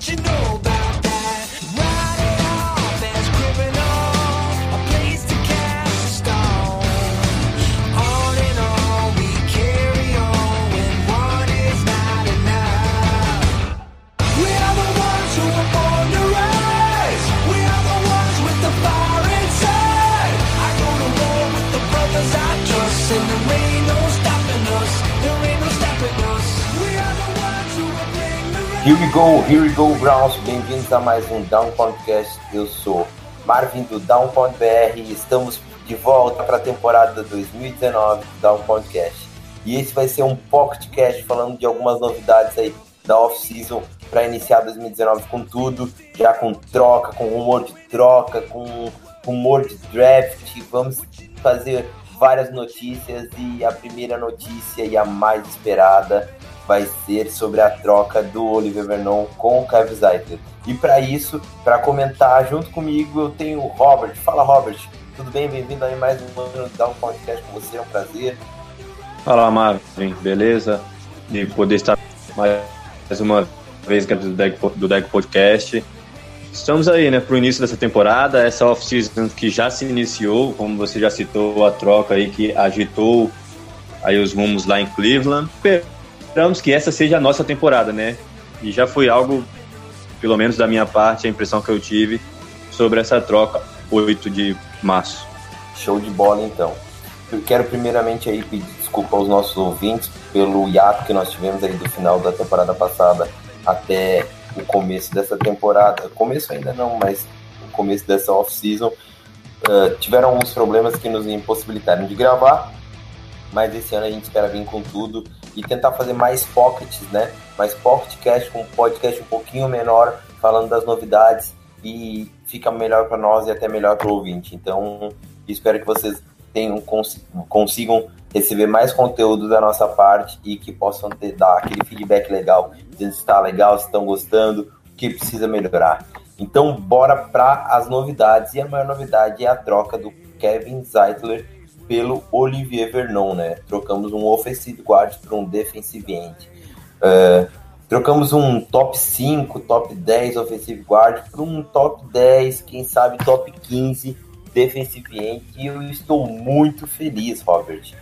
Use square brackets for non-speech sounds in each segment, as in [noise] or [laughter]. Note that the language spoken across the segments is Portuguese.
You know Here we go, here we go, Browns. Bem-vindos a mais um Down Podcast. Eu sou Marvin do Down BR e estamos de volta para a temporada 2019 do Down Podcast. E esse vai ser um podcast falando de algumas novidades aí da off-season para iniciar 2019 com tudo, já com troca, com rumor de troca, com rumor de draft. Vamos fazer várias notícias e a primeira notícia e a mais esperada vai ser sobre a troca do Oliver Vernon com o Kevin Zeitler. E para isso, para comentar junto comigo, eu tenho o Robert. Fala, Robert. Tudo bem? Bem-vindo a mais um ano da um podcast com você. É um prazer. Fala, Marvin. Beleza? De poder estar mais uma vez Deck, do Deck Podcast. Estamos aí, né, para o início dessa temporada, essa off-season que já se iniciou, como você já citou, a troca aí que agitou aí os rumos lá em Cleveland. Esperamos que essa seja a nossa temporada, né? E já foi algo, pelo menos da minha parte, a impressão que eu tive sobre essa troca 8 de março. Show de bola, então. Eu quero primeiramente aí pedir desculpa aos nossos ouvintes pelo hiato que nós tivemos aí do final da temporada passada até o começo dessa temporada. Começo ainda não, mas o começo dessa off-season. Uh, tiveram alguns problemas que nos impossibilitaram de gravar, mas esse ano a gente espera vir com tudo e tentar fazer mais pockets, né? Mais podcast com um podcast um pouquinho menor, falando das novidades e fica melhor para nós e até melhor para o ouvinte. Então, espero que vocês tenham consigam receber mais conteúdo da nossa parte e que possam ter, dar aquele feedback legal, dizendo se está legal, se estão gostando, o que precisa melhorar. Então, bora para as novidades. E a maior novidade é a troca do Kevin Zeitler pelo Olivier Vernon, né? Trocamos um offensive guard por um defensive end. Uh, trocamos um top 5, top 10 offensive guard por um top 10, quem sabe top 15 defensive end. E eu estou muito feliz, Robert.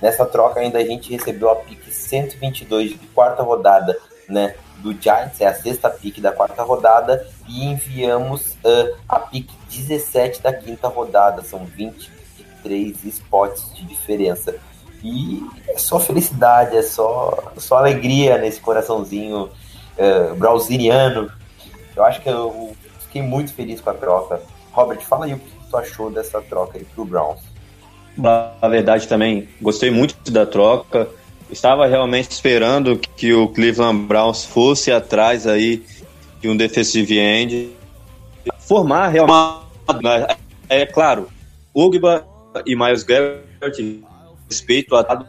Nessa troca ainda a gente recebeu a pick 122 de quarta rodada, né? Do Giants, é a sexta pick da quarta rodada, e enviamos uh, a pick 17 da quinta rodada. São 23 spots de diferença. E é só felicidade, é só, só alegria nesse coraçãozinho uh. Eu acho que eu fiquei muito feliz com a troca. Robert, fala aí o que tu achou dessa troca aí pro Browns. Na verdade, também gostei muito da troca. Estava realmente esperando que o Cleveland Browns fosse atrás aí de um defensive end. Formar realmente. É claro, Ugba e Miles Garrett, respeito a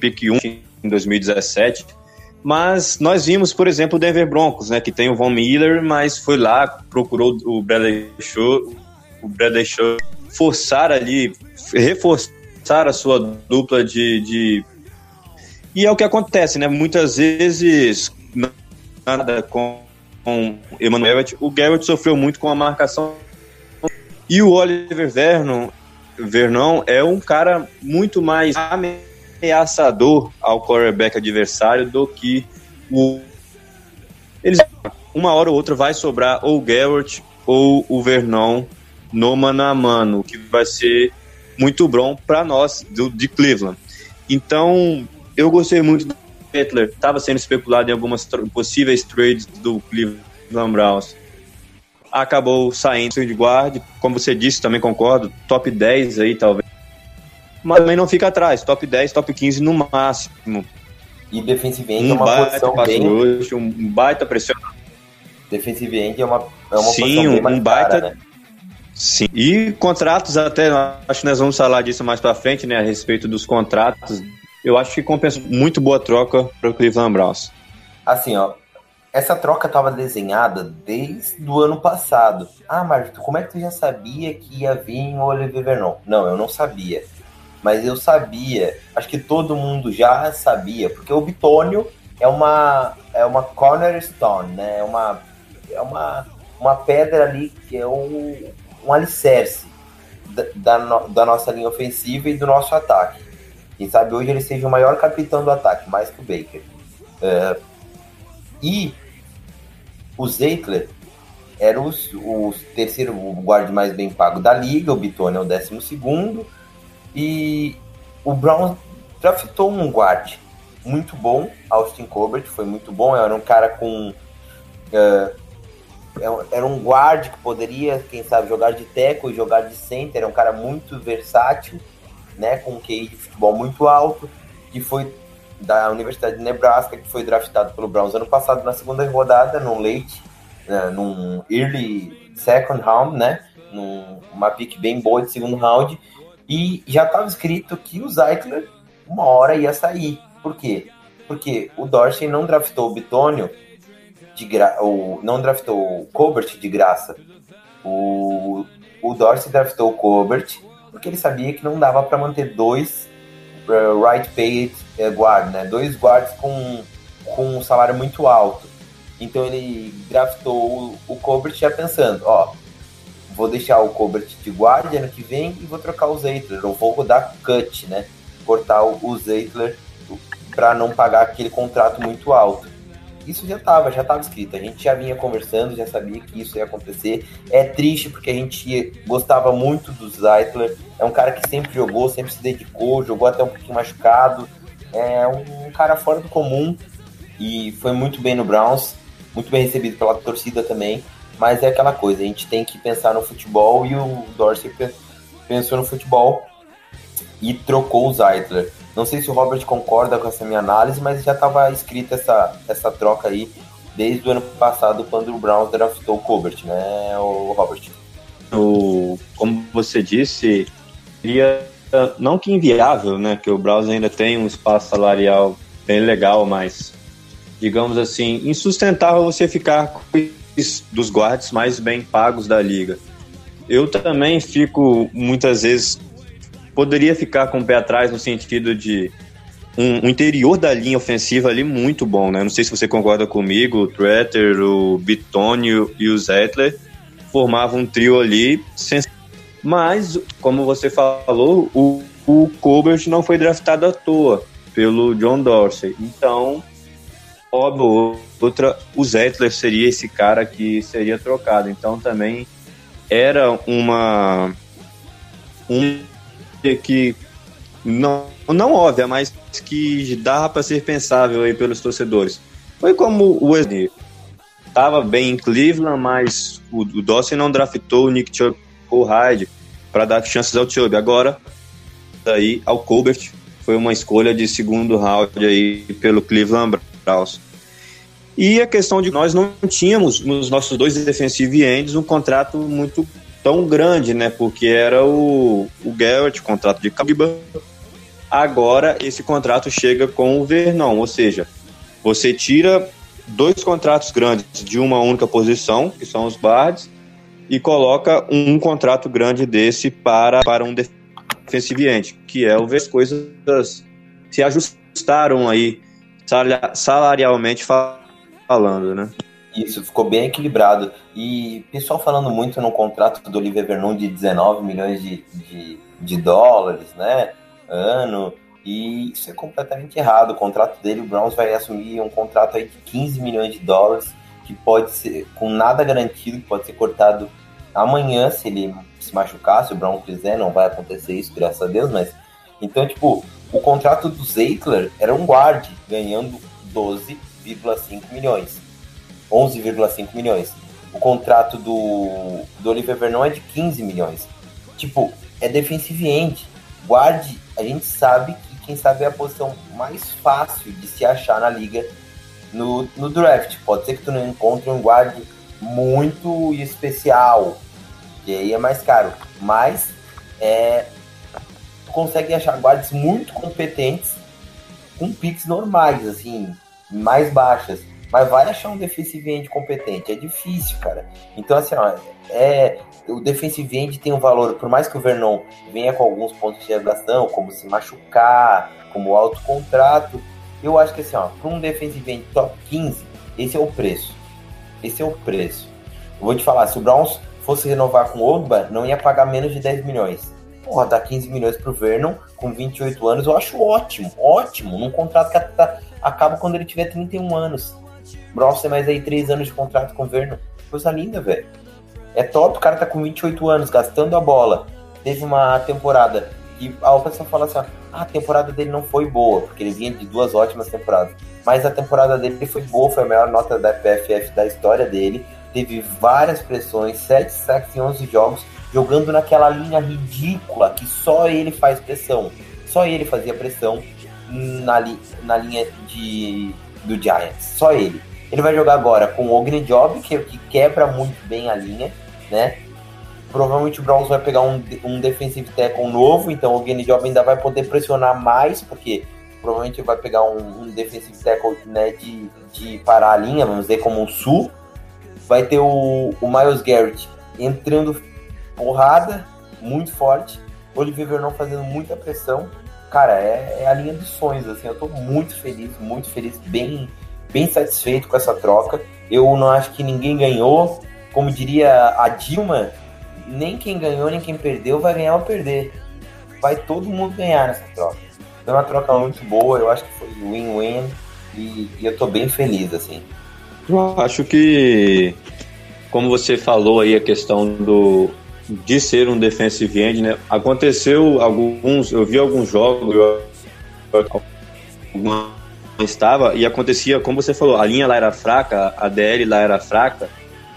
pick 1 em 2017. Mas nós vimos, por exemplo, o Denver Broncos, né, que tem o Von Miller, mas foi lá, procurou o Bradley Show, o Bradley Show forçar ali, reforçar a sua dupla de, de, E é o que acontece, né? Muitas vezes, nada com, com Emmanuel o Garrett sofreu muito com a marcação. E o Oliver Vernon, Vernon é um cara muito mais ameaçador ao quarterback adversário do que o. Eles, uma hora ou outra vai sobrar ou o Garrett ou o Vernon no mano a mano, que vai ser muito bom para nós do, de Cleveland. Então, eu gostei muito do Hitler, estava sendo especulado em algumas possíveis trades do Cleveland Browns. Acabou saindo de guarda, como você disse, também concordo, top 10 aí talvez. Mas também não fica atrás, top 10, top 15 no máximo. E defensivamente um é uma baita posição bem... hoje, um baita pressionador. Defensive end é uma, é uma Sim, um mais baita- cara, né? Sim. E contratos até, acho que nós vamos falar disso mais pra frente, né, a respeito dos contratos. Eu acho que compensa muito boa troca para o Cleveland Browns. Assim, ó, essa troca estava desenhada desde o ano passado. Ah, Marco, como é que tu já sabia que ia vir o Olivier Vernon? Não, eu não sabia. Mas eu sabia, acho que todo mundo já sabia, porque o Bitônio é uma é uma cornerstone, né? É uma é uma, uma pedra ali que é um, um alicerce da, da, no- da nossa linha ofensiva e do nosso ataque. Quem sabe hoje ele seja o maior capitão do ataque, mais que o Baker. É, e o Zeitler era o, o terceiro guarda mais bem pago da liga, o Bitone é o décimo segundo, e o Brown draftou um guarde muito bom, Austin Colbert, foi muito bom, era um cara com... eh, era um guarde que poderia, quem sabe, jogar de teco e jogar de center, era um cara muito versátil, né, com um QI de futebol muito alto, que foi da Universidade de Nebraska, que foi draftado pelo Browns ano passado na segunda rodada, num late, né, num early second round, né, numa pick bem boa de segundo round, e já estava escrito que o Zeitler uma hora ia sair. Por quê? Porque o Dorsey não draftou o Bitônio de gra... o, não draftou o Colbert de graça. O, o Dorsey draftou o Colbert porque ele sabia que não dava para manter dois uh, right paid uh, guard, né? Dois guards com, com um salário muito alto. Então ele draftou o, o já pensando, ó, vou deixar o Colbert de guarda ano que vem e vou trocar o Zeitler, ou vou rodar cut, né? Cortar o, o Zeitler para não pagar aquele contrato muito alto. Isso já estava, já estava escrito. A gente já vinha conversando, já sabia que isso ia acontecer. É triste porque a gente gostava muito do Zeitler. É um cara que sempre jogou, sempre se dedicou, jogou até um pouquinho machucado. É um cara fora do comum e foi muito bem no Browns, muito bem recebido pela torcida também. Mas é aquela coisa, a gente tem que pensar no futebol e o Dorsey pensou no futebol e trocou o Zeitler. Não sei se o Robert concorda com essa minha análise, mas já estava escrita essa, essa troca aí desde o ano passado, quando o Browns draftou o Colbert, né, o Robert? O, como você disse, seria não que inviável, né? Que o Browns ainda tem um espaço salarial bem legal, mas digamos assim, insustentável você ficar com os dos guardas mais bem pagos da liga. Eu também fico muitas vezes poderia ficar com o pé atrás no sentido de um, um, interior da linha ofensiva ali muito bom, né? Não sei se você concorda comigo, o Tretter, o Bitonio e o Zettler formavam um trio ali, mas como você falou, o, o Colbert não foi draftado à toa pelo John Dorsey, então óbvio, outra, o Zettler seria esse cara que seria trocado, então também era uma um que não, não óbvia, mas que dava para ser pensável aí pelos torcedores. Foi como o Wesley estava bem em Cleveland, mas o, o não draftou o Nick Chubb ou Hyde para dar chances ao Chubb. Agora, daí ao Colbert foi uma escolha de segundo round aí pelo Cleveland Browns. E a questão de nós não tínhamos nos nossos dois defensive ends um contrato muito tão grande, né? Porque era o, o Garrett, contrato de Cabiba. Agora esse contrato chega com o Vernon, ou seja, você tira dois contratos grandes de uma única posição, que são os Bards, e coloca um contrato grande desse para, para um defensive end, que é o ver as coisas se ajustaram aí salarialmente falando, né? Isso, ficou bem equilibrado. E pessoal falando muito no contrato do Oliver Vernon de 19 milhões de, de, de, dólares, né? Ano. E isso é completamente errado. O contrato dele, o Browns vai assumir um contrato aí de 15 milhões de dólares, que pode ser, com nada garantido, que pode ser cortado amanhã se ele se machucar, se o Brown quiser, não vai acontecer isso, graças a Deus, mas. Então, tipo, o contrato do Zeitler era um guard, ganhando 12,5 milhões. 11,5 milhões. O contrato do, do Oliver Vernon é de 15 milhões. Tipo, é defensive end. Guarde, a gente sabe que quem sabe é a posição mais fácil de se achar na liga no, no draft. Pode ser que tu não encontre um guarde muito especial, que aí é mais caro. Mas é, consegue achar guardas muito competentes com picks normais, assim, mais baixas. Mas vai achar um defensive end competente. É difícil, cara. Então, assim, ó, é, o defensive end tem um valor, por mais que o Vernon venha com alguns pontos de interrogação, como se machucar, como alto contrato, eu acho que assim, ó, para um defensive end top 15, esse é o preço. Esse é o preço. Eu vou te falar, se o Browns fosse renovar com o Ogba, não ia pagar menos de 10 milhões. Porra, dar 15 milhões pro Vernon com 28 anos, eu acho ótimo, ótimo. Num contrato que tá, acaba quando ele tiver 31 anos. Browns tem mais aí 3 anos de contrato com o Vernon. Coisa linda, velho. É top, o cara tá com 28 anos, gastando a bola. Teve uma temporada e a pessoa fala assim: ah, a temporada dele não foi boa, porque ele vinha de duas ótimas temporadas. Mas a temporada dele foi boa, foi a maior nota da PFF da história dele. Teve várias pressões, 7 sacks em 11 jogos, jogando naquela linha ridícula que só ele faz pressão. Só ele fazia pressão na, li, na linha de, do Giants. Só ele. Ele vai jogar agora com o Ogni Job, que, que quebra muito bem a linha, né? Provavelmente o Browns vai pegar um, um defensive tackle novo, então o Ogni Job ainda vai poder pressionar mais, porque provavelmente vai pegar um, um defensive tackle né, de, de parar a linha, vamos dizer, como um sul. Vai ter o, o Miles Garrett entrando porrada, muito forte. Olivier Vernon fazendo muita pressão. Cara, é, é, a linha dos sonhos, assim. Eu tô muito feliz, muito feliz, bem bem satisfeito com essa troca. Eu não acho que ninguém ganhou. Como diria a Dilma, nem quem ganhou nem quem perdeu vai ganhar ou perder. Vai todo mundo ganhar nessa troca. É uma troca muito boa, eu acho que foi win-win e, e eu tô bem feliz, assim. Eu acho que, como você falou aí, a questão do, de ser um defensive end, né? Aconteceu alguns, eu vi alguns jogos, alguma estava e acontecia, como você falou, a linha lá era fraca, a DL lá era fraca,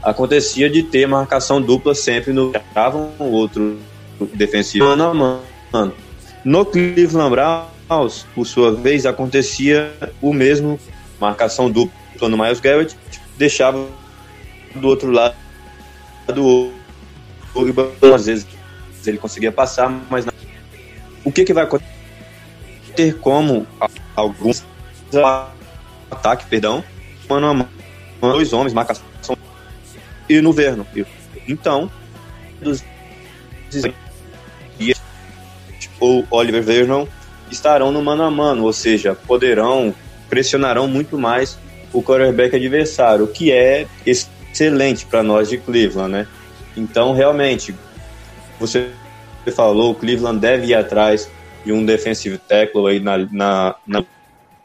acontecia de ter marcação dupla sempre no um outro defensivo mano a mano. No Cleveland Browns, por sua vez, acontecia o mesmo, marcação dupla no Miles Garrett, deixava do outro lado do às vezes ele conseguia passar, mas não. o que que vai acontecer? Ter como alguns ataque, perdão, mano a mano, dois homens, marcação e no Verno. Então, o Oliver Vernon estarão no mano a mano, ou seja, poderão, pressionarão muito mais o quarterback adversário, o que é excelente para nós de Cleveland, né? Então, realmente, você falou, o Cleveland deve ir atrás de um defensive tackle aí na, na, na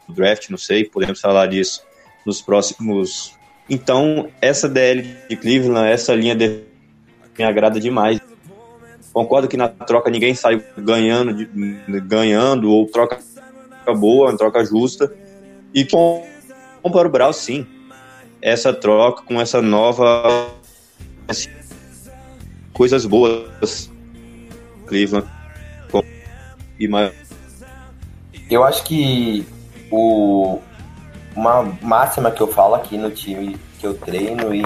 draft, não sei, podemos falar disso nos próximos. Então, essa DL de Cleveland, essa linha de... me agrada demais. Concordo que na troca ninguém saiu ganhando, ganhando ou troca boa, troca justa. E com, com para o Brau, sim. Essa troca com essa nova assim, coisas boas Cleveland e mais eu acho que o, uma máxima que eu falo aqui no time que eu treino e,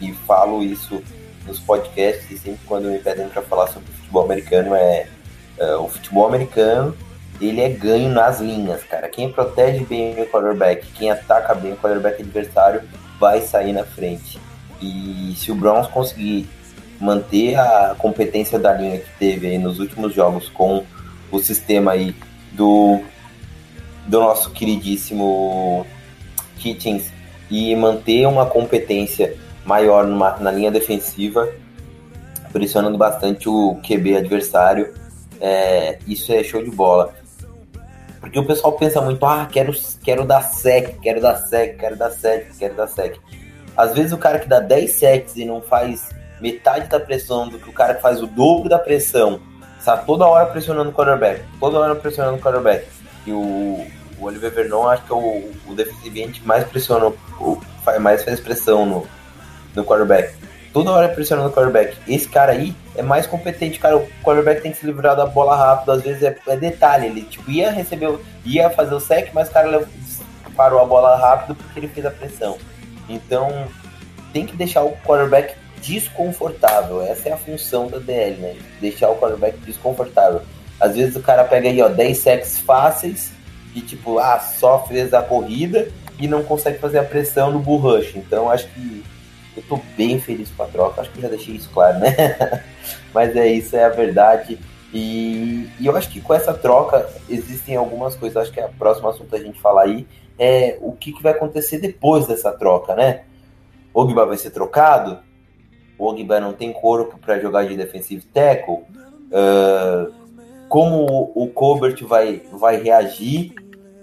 e falo isso nos podcasts e sempre quando me pedem para falar sobre futebol americano é, é, o futebol americano ele é ganho nas linhas, cara. Quem protege bem o quarterback, quem ataca bem o quarterback adversário vai sair na frente. E se o Browns conseguir manter a competência da linha que teve nos últimos jogos com o sistema aí do do nosso queridíssimo Kitchens e manter uma competência maior numa, na linha defensiva, pressionando bastante o QB adversário. É, isso é show de bola. Porque o pessoal pensa muito, ah, quero, quero dar sec, quero dar sec, quero dar sec, quero dar sec. Às vezes o cara que dá 10 secs e não faz metade da pressão do que o cara que faz o dobro da pressão, está toda hora pressionando o quarterback, toda hora pressionando o quarterback. E o, o Oliver Vernon acho que é o, o defensive que mais pressiona, mais faz pressão no, no quarterback. Toda hora pressionando o quarterback. Esse cara aí é mais competente, cara. O quarterback tem que se livrar da bola rápido, às vezes é, é detalhe. Ele tipo, ia receber, ia fazer o sec, mas o cara parou a bola rápido porque ele fez a pressão. Então, tem que deixar o quarterback desconfortável. Essa é a função da DL, né? Deixar o quarterback desconfortável. Às vezes o cara pega aí, ó, 10 sacks fáceis e tipo, ah, só fez a corrida e não consegue fazer a pressão no bull rush. Então acho que eu tô bem feliz com a troca, acho que já deixei isso claro, né? [laughs] Mas é isso, é a verdade. E, e, eu acho que com essa troca existem algumas coisas. Acho que é o próximo assunto a gente falar aí é o que, que vai acontecer depois dessa troca, né? O Ogba vai ser trocado? O Ogba não tem corpo para jogar de defensive tackle? Uh, como o Colbert vai, vai reagir?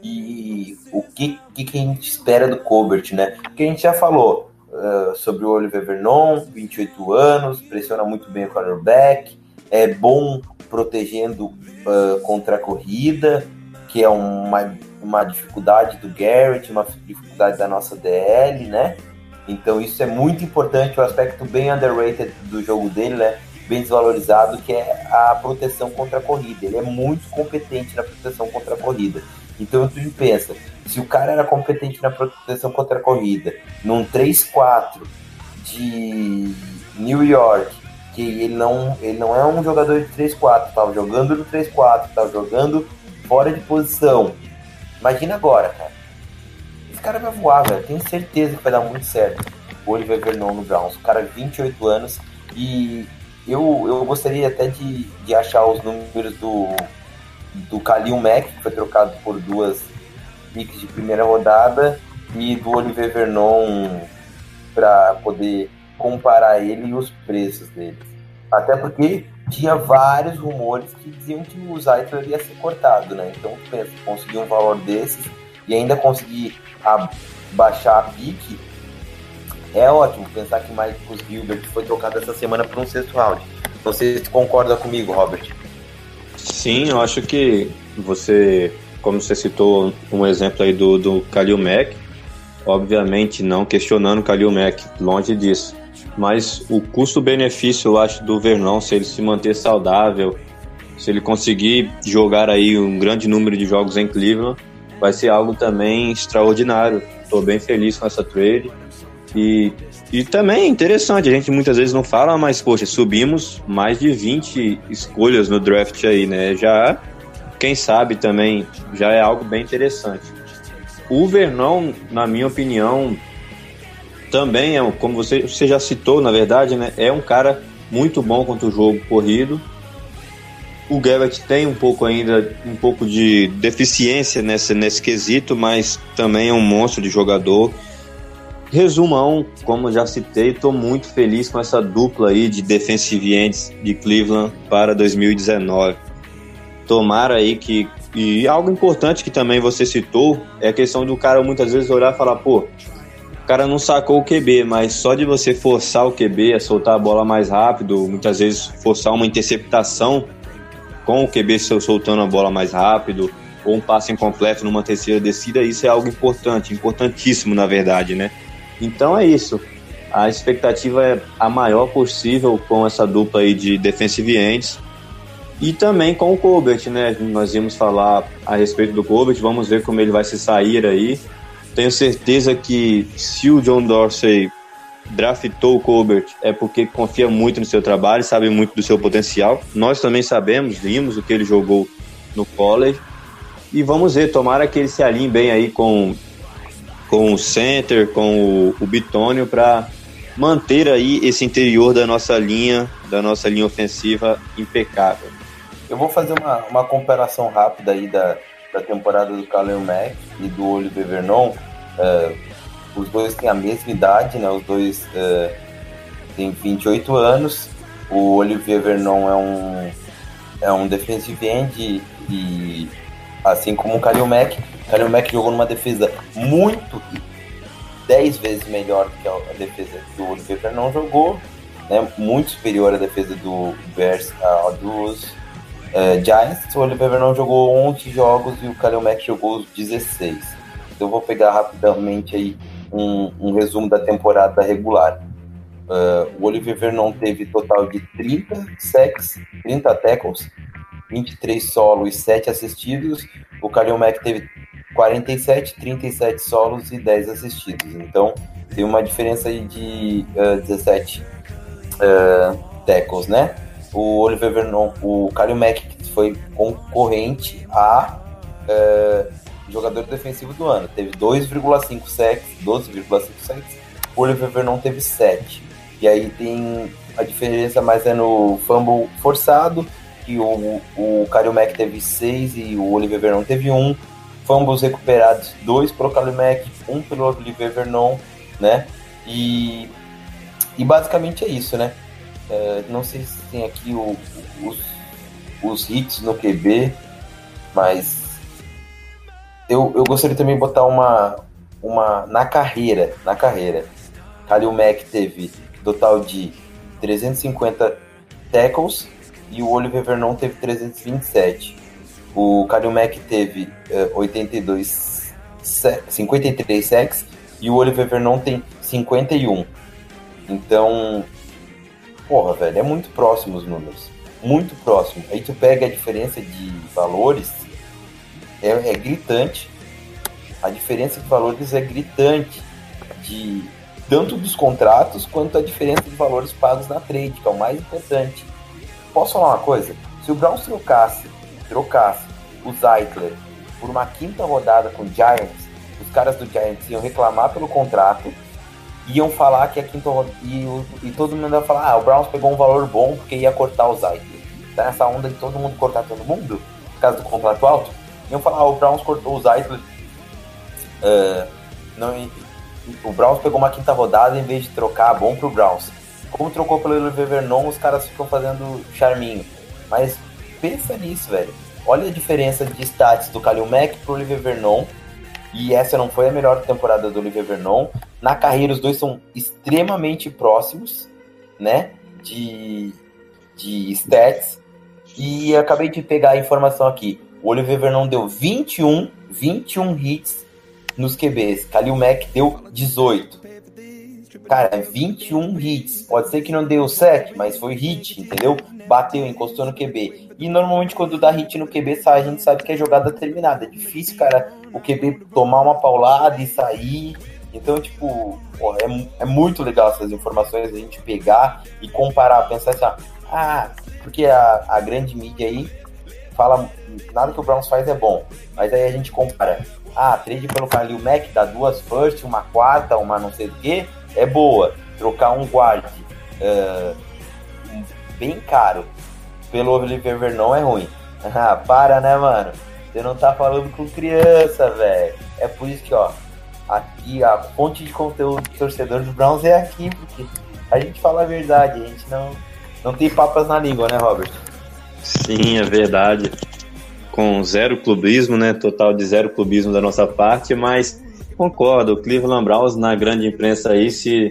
E o que, que, que a gente espera do Colbert, né? Porque a gente já falou uh, sobre o Oliver Vernon, 28 anos, pressiona muito bem o quarterback, é bom protegendo uh, contra a corrida, que é uma, uma dificuldade do Garrett, uma dificuldade da nossa DL, né? Então isso é muito importante, o um aspecto bem underrated do jogo dele, né? Bem desvalorizado, que é a proteção contra a corrida. Ele é muito competente na proteção contra a corrida. Então tu pensa, se o cara era competente na proteção contra a corrida, num 3-4 de New York, que ele não, ele não é um jogador de 3-4, tava jogando no 3-4, tava jogando fora de posição. Imagina agora, cara. Esse cara vai voar, velho. Tenho certeza que vai dar muito certo. O Oliver Vernon no Browns. O cara, 28 anos. E eu, eu gostaria até de, de achar os números do, do Kalil Mack, que foi trocado por duas picks de primeira rodada, e do Oliver Vernon para poder comparar ele e os preços dele. Até porque tinha vários rumores que diziam que o Zeitler ia ser cortado, né? Então, pensa, conseguir um valor desses e ainda conseguir baixar a pique, é ótimo pensar que Marcus Gilbert foi trocado essa semana para um sexto round. Você concorda comigo, Robert? Sim, eu acho que você, como você citou um exemplo aí do, do Kalil Mack, obviamente não questionando o Kalil Mack, longe disso mas o custo-benefício, eu acho, do Vernon, se ele se manter saudável, se ele conseguir jogar aí um grande número de jogos em Cleveland, vai ser algo também extraordinário. Estou bem feliz com essa trade. E, e também é interessante, a gente muitas vezes não fala, mas, poxa, subimos mais de 20 escolhas no draft aí, né? Já, quem sabe também, já é algo bem interessante. O Vernon, na minha opinião, também é, como você, você já citou, na verdade, né? É um cara muito bom contra o jogo corrido. O Garrett tem um pouco ainda, um pouco de deficiência nesse, nesse quesito, mas também é um monstro de jogador. Resumão, como já citei, estou muito feliz com essa dupla aí de defensive ends de Cleveland para 2019. Tomara aí que. E algo importante que também você citou é a questão do cara muitas vezes olhar e falar, pô, o cara não sacou o QB, mas só de você forçar o QB a soltar a bola mais rápido, muitas vezes forçar uma interceptação com o QB soltando a bola mais rápido, ou um passe incompleto numa terceira descida, isso é algo importante, importantíssimo na verdade, né? Então é isso. A expectativa é a maior possível com essa dupla aí de defensive ends. E também com o Colbert, né? Nós íamos falar a respeito do Colbert, vamos ver como ele vai se sair aí. Tenho certeza que se o John Dorsey draftou o Colbert é porque confia muito no seu trabalho, sabe muito do seu potencial. Nós também sabemos, vimos o que ele jogou no college. E vamos ver, tomara que ele se alinhe bem aí com, com o center, com o, o Bitônio, para manter aí esse interior da nossa linha, da nossa linha ofensiva impecável. Eu vou fazer uma, uma comparação rápida aí da, da temporada do Khalil Mack e do Oliver Vernon, uh, os dois têm a mesma idade, né? Os dois uh, têm 28 anos. O Olivier Vernon é um é um defensive end e assim como o Khalil Mack, o Khalil Mack jogou numa defesa muito 10 vezes melhor que a defesa que o Olivier Vernon jogou, né? Muito superior à defesa do Bears, a dos Uh, Giants, o Oliver Vernon jogou 11 jogos e o Kalil Mack jogou os 16. Então eu vou pegar rapidamente aí um, um resumo da temporada regular. Uh, o Oliver Vernon teve total de 30 sacks, 30 tackles, 23 solos e 7 assistidos. O Kalil Mack teve 47, 37 solos e 10 assistidos. Então, tem uma diferença aí de uh, 17 uh, tackles, né? O Oliver Vernon, o Kalil Mack foi concorrente a uh, jogador defensivo do ano. Teve 2,5 sacks, 12,5 sacks. O Oliver Vernon teve 7. E aí tem a diferença mais é no fumble forçado, que o, o Kalil Mack teve 6 e o Oliver Vernon teve 1. Fumbles recuperados, 2 para o Kalil Mack, 1 pelo Oliver Vernon, né? E, e basicamente é isso, né? É, não sei se tem aqui o, os, os hits no QB, mas eu, eu gostaria também de botar uma, uma na carreira, na carreira. Kalil Mack teve total de 350 tackles e o Oliver Vernon teve 327. O Kalil Mack teve uh, 82 53 sacks e o Oliver Vernon tem 51. Então, porra, velho, é muito próximo os números. Muito próximo. Aí tu pega a diferença de valores, é, é gritante. A diferença de valores é gritante. De tanto dos contratos quanto a diferença de valores pagos na trade, que é o mais importante. Posso falar uma coisa? Se o Browns trocasse, trocasse o Zeitler por uma quinta rodada com o Giants, os caras do Giants iam reclamar pelo contrato, iam falar que a quinta rodada. E, e, todo mundo ia falar: ah, o Browns pegou um valor bom porque ia cortar o Zeitler. Tá nessa onda de todo mundo cortar todo mundo, por causa do contrato alto. Iam falar: ah, o Browns cortou o Zeitler. Uh, não, o Browns pegou uma quinta rodada em vez de trocar bom pro Browns. Trocou pelo Oliver Vernon, os caras ficam fazendo charminho. Mas pensa nisso, velho. Olha a diferença de stats do Kalil Mack pro Oliver Vernon. E essa não foi a melhor temporada do Oliver Vernon. Na carreira, os dois são extremamente próximos, né? De, de stats. E acabei de pegar a informação aqui. O Oliver Vernon deu 21, 21 hits nos QBs. Kalil Mack deu 18. Cara, 21 hits. Pode ser que não deu 7, mas foi hit, entendeu? Bateu, encostou no QB. E normalmente quando dá hit no QB, a gente sabe que é jogada terminada. É difícil, cara, o QB tomar uma paulada e sair. Então, tipo, porra, é, é muito legal essas informações a gente pegar e comparar, pensar assim, ah, porque a, a grande mídia aí fala nada que o Browns faz é bom. Mas aí a gente compara ah, trade pelo Khalil Mack dá duas first, uma quarta, uma não sei o que, é boa. Trocar um guard uh, bem caro pelo Oliver Vernon é ruim. [laughs] Ah, para, né, mano? Você não tá falando com criança, velho. É por isso que, ó, aqui a fonte de conteúdo do torcedor dos Browns é aqui, porque a gente fala a verdade, a gente não, não tem papas na língua, né, Robert? Sim, é verdade com zero clubismo, né? Total de zero clubismo da nossa parte, mas concordo, o Cleveland Browns na grande imprensa aí, se,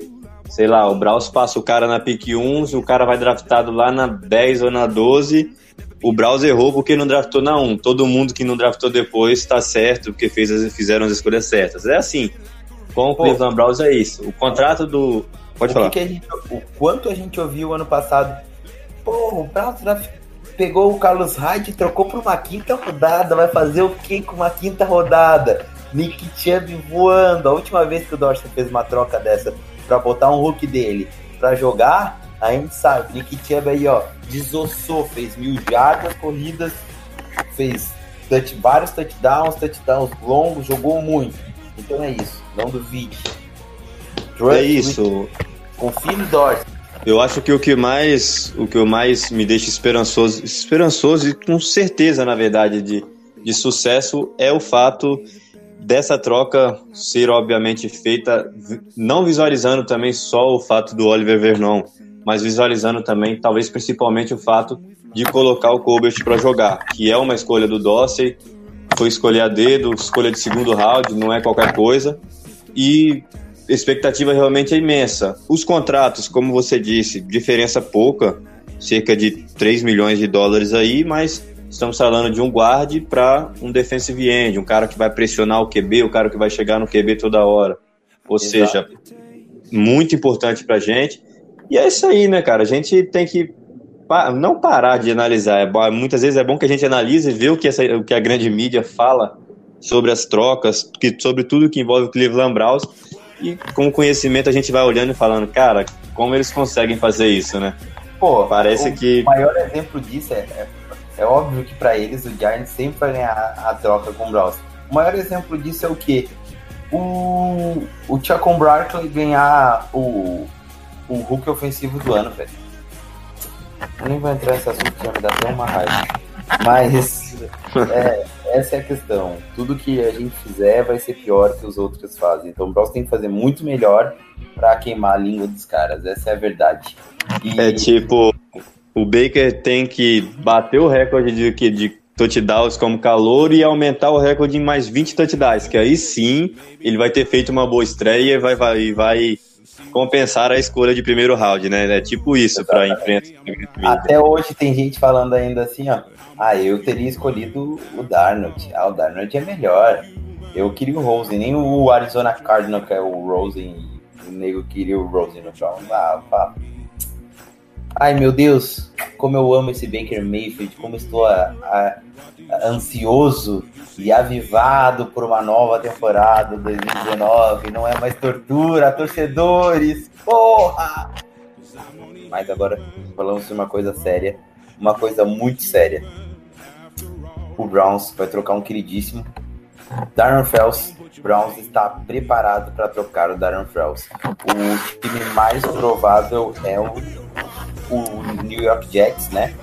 sei lá, o Browns passa o cara na pick 1, se o cara vai draftado lá na 10 ou na 12, o Browns errou porque não draftou na 1. Todo mundo que não draftou depois está certo, porque fez as, fizeram as escolhas certas. É assim, com o Cleveland Browns é isso. O contrato do... Pode o falar. Que gente, o quanto a gente ouviu ano passado, pô, o Browns draftou pegou o Carlos Hyde e trocou por uma quinta rodada. Vai fazer o que com uma quinta rodada? Nick Chubb voando. A última vez que o Dorsey fez uma troca dessa para botar um Hulk dele para jogar, a gente sabe, Nick Chubb aí, ó, desossou, fez mil jardas, corridas, fez touch, vários touchdowns, touchdowns longos, jogou muito. Então é isso, não duvide. Trust é isso. Confie no Dorsey. Eu acho que o que mais, o que mais me deixa esperançoso, esperançoso e com certeza, na verdade, de, de sucesso é o fato dessa troca ser obviamente feita não visualizando também só o fato do Oliver Vernon, mas visualizando também, talvez principalmente o fato de colocar o Colbert para jogar, que é uma escolha do Dorsey, foi escolher a dedo, escolha de segundo round, não é qualquer coisa. E expectativa realmente é imensa. Os contratos, como você disse, diferença pouca, cerca de 3 milhões de dólares aí, mas estamos falando de um guarde para um defensive end, um cara que vai pressionar o QB, o cara que vai chegar no QB toda hora. Ou Exato. seja, muito importante para a gente. E é isso aí, né, cara? A gente tem que não parar de analisar. É, muitas vezes é bom que a gente analise e vê o que, essa, o que a grande mídia fala sobre as trocas, que, sobre tudo que envolve o Cleveland Browns E com o conhecimento a gente vai olhando e falando, cara, como eles conseguem fazer isso, né? Pô, Parece o que- maior exemplo disso é, é, é óbvio que pra eles o Giants sempre vai ganhar a troca com o Browns. O maior exemplo disso é o quê? O, o Chacon Barkley ganhar o, o Hulk ofensivo do ano, velho. Eu nem vou entrar nesse assunto que me dá até uma raiva. Mas é, essa é a questão. Tudo que a gente fizer vai ser pior que os outros fazem. Então o Browns tem que fazer muito melhor pra queimar a língua dos caras. Essa é a verdade. E- É tipo, o Baker tem que bater o recorde de, de touchdowns como calor e aumentar o recorde em mais 20 touchdowns, que aí sim ele vai ter feito uma boa estreia e vai, vai, vai compensar a escolha de primeiro round, né? É tipo isso para enfrentar. Até hoje tem gente falando ainda assim, ó. Ah, eu teria escolhido o Darnold. Ah, o Darnold é melhor. Eu queria o Rosen, nem o Arizona Cardinal, que é o Rosen. O nego queria o Rosen no Brown. Ah, pá. Ai, meu Deus, como eu amo esse Baker Mayfield, como estou a- a- a- ansioso e avivado por uma nova temporada 2019. Não é mais tortura, torcedores, porra! Mas agora falamos de uma coisa séria, uma coisa muito séria. O Browns vai trocar um queridíssimo. Darren Fells, Browns está preparado para trocar o Darren Fells. O time mais provável é o, o New York Jets, né?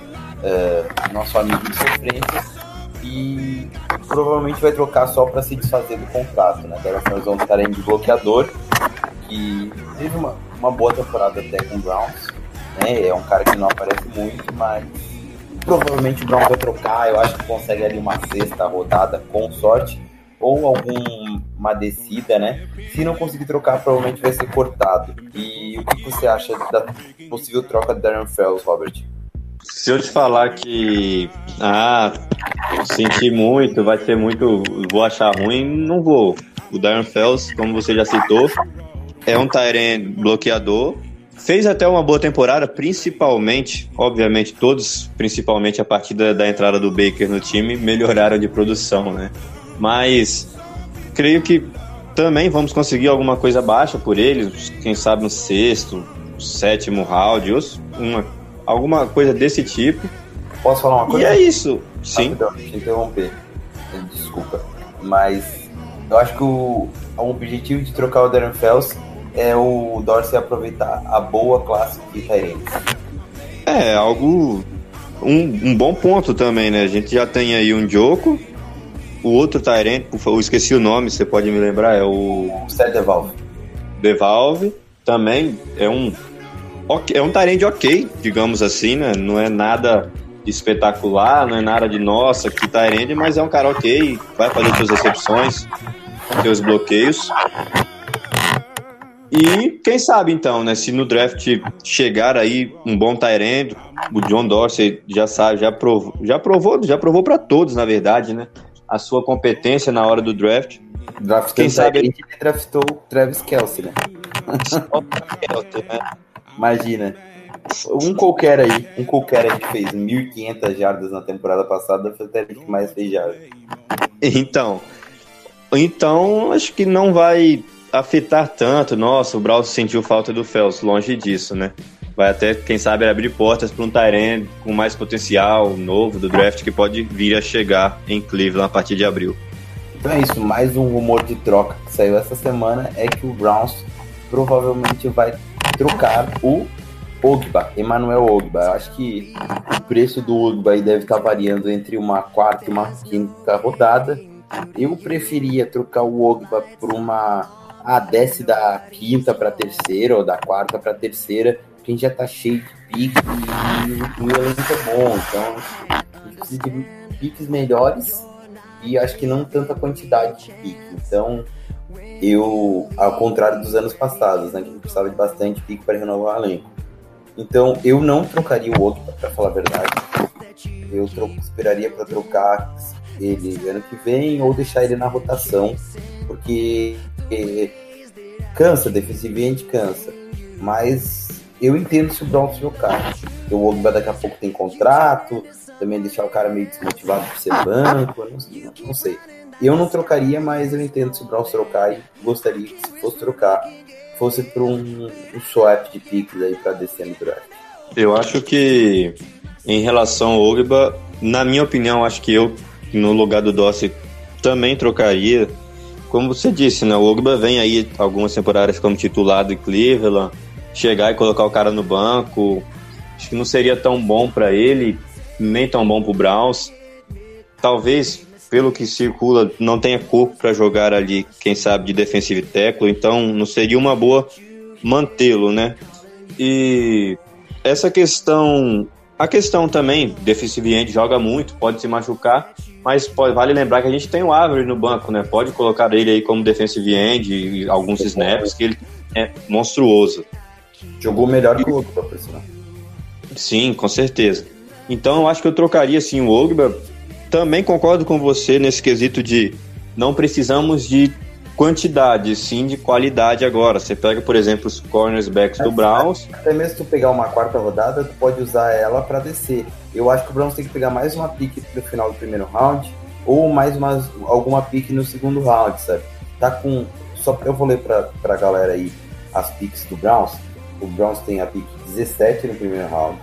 Uh, nosso amigo de sofrência. E provavelmente vai trocar só para se desfazer do contrato, né? Darren Fells é um cara de bloqueador que teve uma, uma boa temporada até com o Browns. Né? É um cara que não aparece muito, mas provavelmente o Browns vai trocar. Eu acho que consegue ali uma sexta rodada com sorte ou alguma descida, né? Se não conseguir trocar, provavelmente vai ser cortado. E o que você acha da possível troca de Darren Fells, Robert? Se eu te falar que, ah, senti muito, vai ser muito, vou achar ruim, não vou. O Darren Fells, como você já citou, é um Tyrene bloqueador. Fez até uma boa temporada, principalmente, obviamente, todos, principalmente a partir da, da entrada do Baker no time, melhoraram de produção, né? Mas creio que também vamos conseguir alguma coisa baixa por eles, quem sabe no sexto, sétimo round, ou uma, alguma coisa desse tipo. Posso falar uma coisa? E é isso. Sim. Rapidão, interromper. Desculpa. Mas eu acho que o, o objetivo de trocar o Darren Fells é o Dorsey aproveitar a boa classe de Tyrene. É, algo. Um, um bom ponto também, né? A gente já tem aí um Joko. O outro Tyrant, eu esqueci o nome, você pode me lembrar, é o O Seth Devalve. Devalve. Também é um. ok- É um Tyrant ok, digamos assim, né? Não é nada espetacular, não é nada de nossa, que Tyrant, mas é um cara ok, vai fazer suas recepções, seus bloqueios. E quem sabe então, né? Se no draft chegar aí um bom Tyrant, o John Dorsey já sabe, já provou, já provou, já provou para todos, na verdade, né? A sua competência na hora do draft. Draftando Quem sabe ele draftou o Travis Kelsey, né? Imagina. Um qualquer aí, um qualquer aí que fez 1.500 jardas na temporada passada foi o Tyrant que mais fez jardas. Então, então acho que não vai afetar tanto. Nossa, o Browns sentiu falta do Fels, longe disso, né? Vai até, quem sabe, abrir portas para um Tyrant com mais potencial, novo do draft, que pode vir a chegar em Cleveland a partir de abril. Então é isso, mais um rumor de troca que saiu essa semana é que o Browns provavelmente vai trocar o Ogba, Emmanuel Ogba. Eu acho que o preço do Ogba aí deve estar variando entre uma quarta e uma quinta rodada. Eu preferia trocar o Ogba por uma. Ah, desce da quinta para terceira ou da quarta para terceira, porque a gente já tá cheio de pique e o elenco é bom. Então precisa de piques melhores e acho que não tanta quantidade de pique. Então, eu, ao contrário dos anos passados, né, que precisava de bastante pique para renovar o elenco. Então, eu não trocaria o outro, para falar a verdade. Eu tro esperaria para trocar ele ano que vem ou deixar ele na rotação, porque eh, cansa, defensivamente cansa. Mas eu entendo se o Browns trocar. O Ogba daqui a pouco tem contrato, também deixar o cara meio desmotivado por ser banco, não, não sei. Eu não trocaria, mas eu entendo se o Browns trocar e gostaria que se fosse trocar, fosse para um, um, swap de picks aí para descer no draft. Eu acho que em relação ao Ogba, na minha opinião, acho que eu no lugar do Dossi também trocaria. Como você disse, né? O Ogba vem aí algumas temporadas como titular do Cleveland, chegar e colocar o cara no banco, acho que não seria tão bom para ele, nem tão bom para o Browns. Talvez, pelo que circula, não tenha corpo para jogar ali, quem sabe, de defensive tackle, então não seria uma boa mantê-lo, né? E essa questão, a questão também, defensive end joga muito, pode se machucar, mas pode, vale lembrar que a gente tem o Avery no banco, né? Pode colocar ele aí como defensive end alguns snaps, que ele é monstruoso. Jogou melhor que o Ogba, por sinal. Sim, com certeza. Então eu acho que eu trocaria sim o Ogba. Também concordo com você nesse quesito de não precisamos de quantidade, sim de qualidade agora. Você pega, por exemplo, os cornersbacks do Browns. Até mesmo se tu pegar uma quarta rodada, tu pode usar ela para descer. Eu acho que o Browns tem que pegar mais uma pique no final do primeiro round ou mais uma, alguma pique no segundo round, sabe? Tá com. Só eu vou ler pra, pra galera aí as piques do Browns. O Browns tem a pick 17 no primeiro round,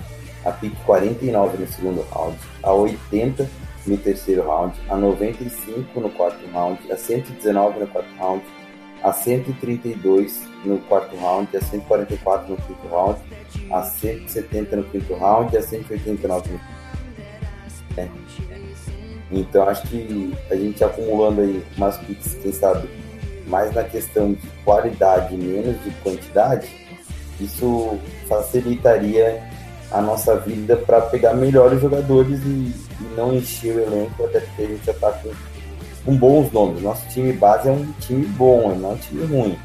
a pick 49 no segundo round, a 80 no terceiro round, a 95 no quarto round, a 119 no quarto round, a 132 no quarto round, a 144 no quinto round, a 170 no quinto round e a 189 no. É. Então acho que a gente acumulando aí umas picks, quem sabe, mais na questão de qualidade menos de quantidade, isso facilitaria a nossa vida para pegar melhores jogadores e, e, não encher o elenco, até porque a gente já está com, com, bons nomes. Nosso time base é um time bom, não é um time ruim.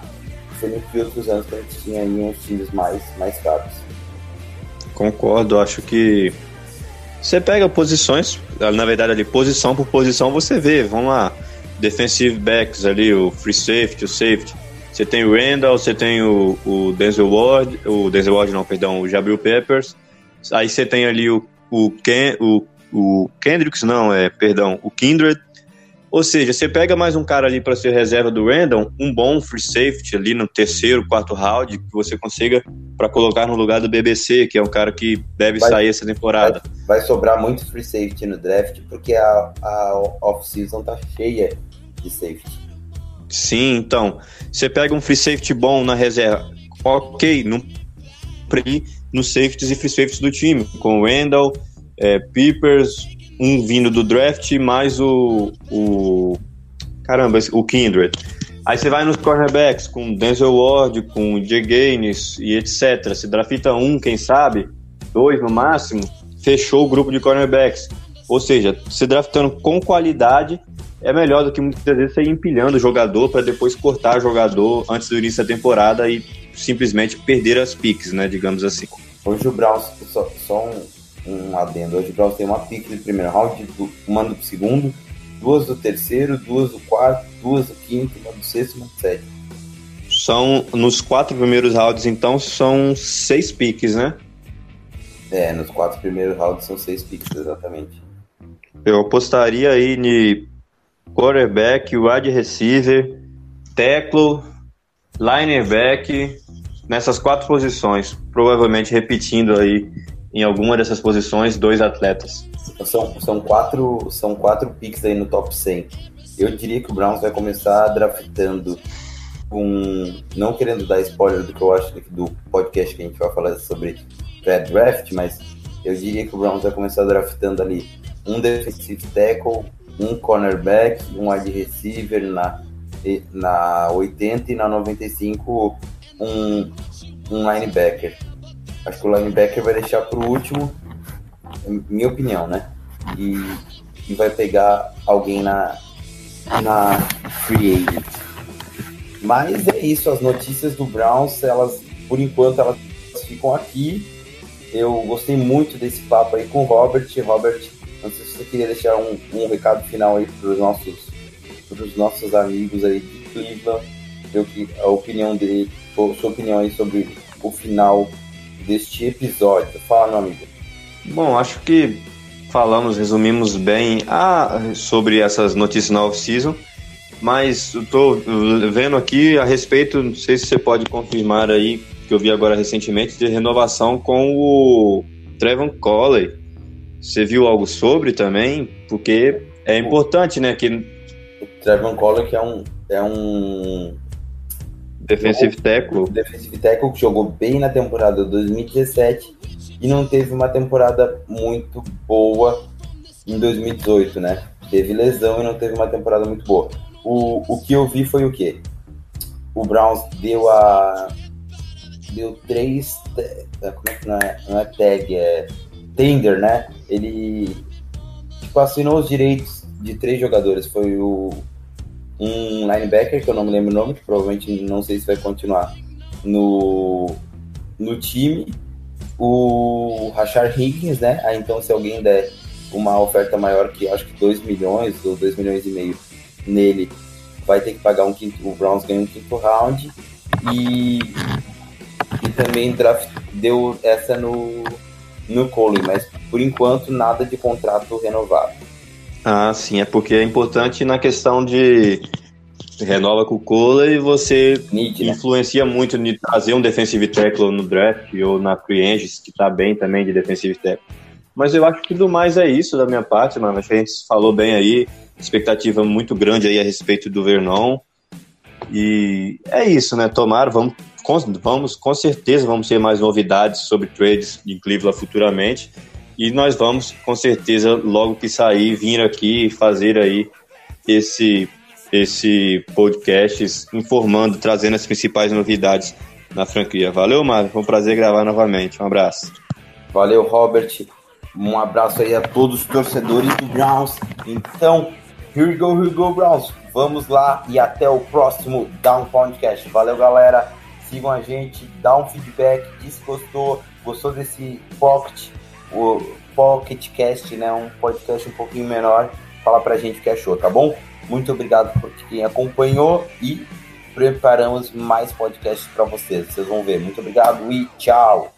Diferente de outros anos que a gente tinha aí uns times mais, mais caros. Concordo, acho que você pega posições, na verdade ali, posição por posição você vê, vamos lá, defensive backs ali, o free safety, o safety você tem o Randall, você tem o, o Denzel Ward, o Denzel Ward não, perdão, o Jabril Peppers. Aí você tem ali o, o, Ken, o, o Kendricks, não, é, perdão, o Kindred. Ou seja, você pega mais um cara ali para ser reserva do Randall, um bom free safety ali no terceiro, quarto round, que você consiga para colocar no lugar do BBC, que é um cara que deve vai, sair essa temporada. Vai, vai, sobrar muito free safety no draft, porque a, a off-season tá cheia de safety. Sim, então. Você pega um free safety bom na reserva, ok, não nos safeties e free safeties do time, com o Randall, é, Peepers, um vindo do draft, mais o, o. Caramba, o Kindred. Aí você vai nos cornerbacks com Denzel Ward, com Jay Gaines e etc. Se drafta um, quem sabe, dois no máximo, fechou o grupo de cornerbacks. Ou seja, se draftando com qualidade, é melhor do que muitas vezes você ir empilhando o jogador para depois cortar o jogador antes do início da temporada e simplesmente perder as piques, né? Digamos assim. Hoje o Browns, só, só um, um adendo, hoje o Browns tem uma pique do primeiro round, uma do segundo, duas do terceiro, duas do quarto, duas do quinto, uma do sexto e uma do sétimo. São, nos quatro primeiros rounds, então, são seis piques, né? É, nos quatro primeiros rounds são seis piques, exatamente. Eu apostaria aí quarterback, wide receiver, tackle, lineback, nessas quatro posições, provavelmente repetindo aí em alguma dessas posições dois atletas. São, são, quatro, são quatro picks aí no top 100. Eu diria que o Browns vai começar draftando um. Não querendo dar spoiler do que eu acho do podcast que a gente vai falar sobre pré-draft, mas eu diria que o Browns vai começar draftando ali um defensive tackle, um cornerback, um wide receiver na, na 80 e na 95 um, um linebacker. Acho que o linebacker vai deixar para o último, minha opinião, né? E, e vai pegar alguém na, na free agent. Mas é isso, as notícias do Browns, elas, por enquanto, elas ficam aqui. Eu gostei muito desse papo aí com o Robert. Robert, você queria deixar um, um recado final aí para os nossos, nossos amigos aí de Cleveland, a opinião dele, sua opinião aí sobre o final deste episódio. Fala, meu amigo. Bom, acho que falamos, resumimos bem ah, sobre essas notícias na off-season, mas estou vendo aqui a respeito, não sei se você pode confirmar aí, que eu vi agora recentemente, de renovação com o Trevon Colley. Você viu algo sobre também? Porque é importante, né? Que... O Trevon Colley que é um, é um Defensive tackle. Defensive tackle que jogou bem na temporada 2017 e não teve uma temporada muito boa em 2018, né? Teve lesão e não teve uma temporada muito boa. O, o que eu vi foi o quê? O Browns deu a. Deu três. Como é que não é? Não é tag, é tender, né? Ele tipo, assinou os direitos de três jogadores. Foi o um linebacker, que eu não me lembro o nome, que provavelmente não sei se vai continuar no, no time, o Rachar Higgins, né? Aí então se alguém der uma oferta maior que acho que 2 milhões ou 2 milhões e meio nele, vai ter que pagar um quinto, o Browns ganha um quinto round e, e também draft, deu essa no, no Colin, mas por enquanto nada de contrato renovado. Ah, sim, é porque é importante na questão de renova com o Cola e você Need, né? influencia muito de trazer um defensive tackle no draft ou na free agents, que tá bem também de defensive tackle. Mas eu acho que do mais é isso da minha parte, mano. Acho que a gente falou bem aí, expectativa muito grande aí a respeito do Vernon. E é isso, né? Tomara, vamos com, vamos, com certeza vamos ter mais novidades sobre trades em Cleveland futuramente. E nós vamos, com certeza, logo que sair, vir aqui fazer aí esse, esse podcast informando, trazendo as principais novidades na franquia. Valeu, Mário. Foi um prazer gravar novamente. Um abraço. Valeu, Robert. Um abraço aí a todos os torcedores do Browns. Então, here we go, here we go, Browns. Vamos lá e até o próximo Down Podcast. Valeu, galera. Sigam a gente, dá um feedback, diz que gostou, gostou desse pocket o Pocket Cast, né, um podcast um pouquinho menor, falar pra gente o que achou, tá bom? Muito obrigado por quem acompanhou e preparamos mais podcasts para vocês. Vocês vão ver. Muito obrigado e tchau!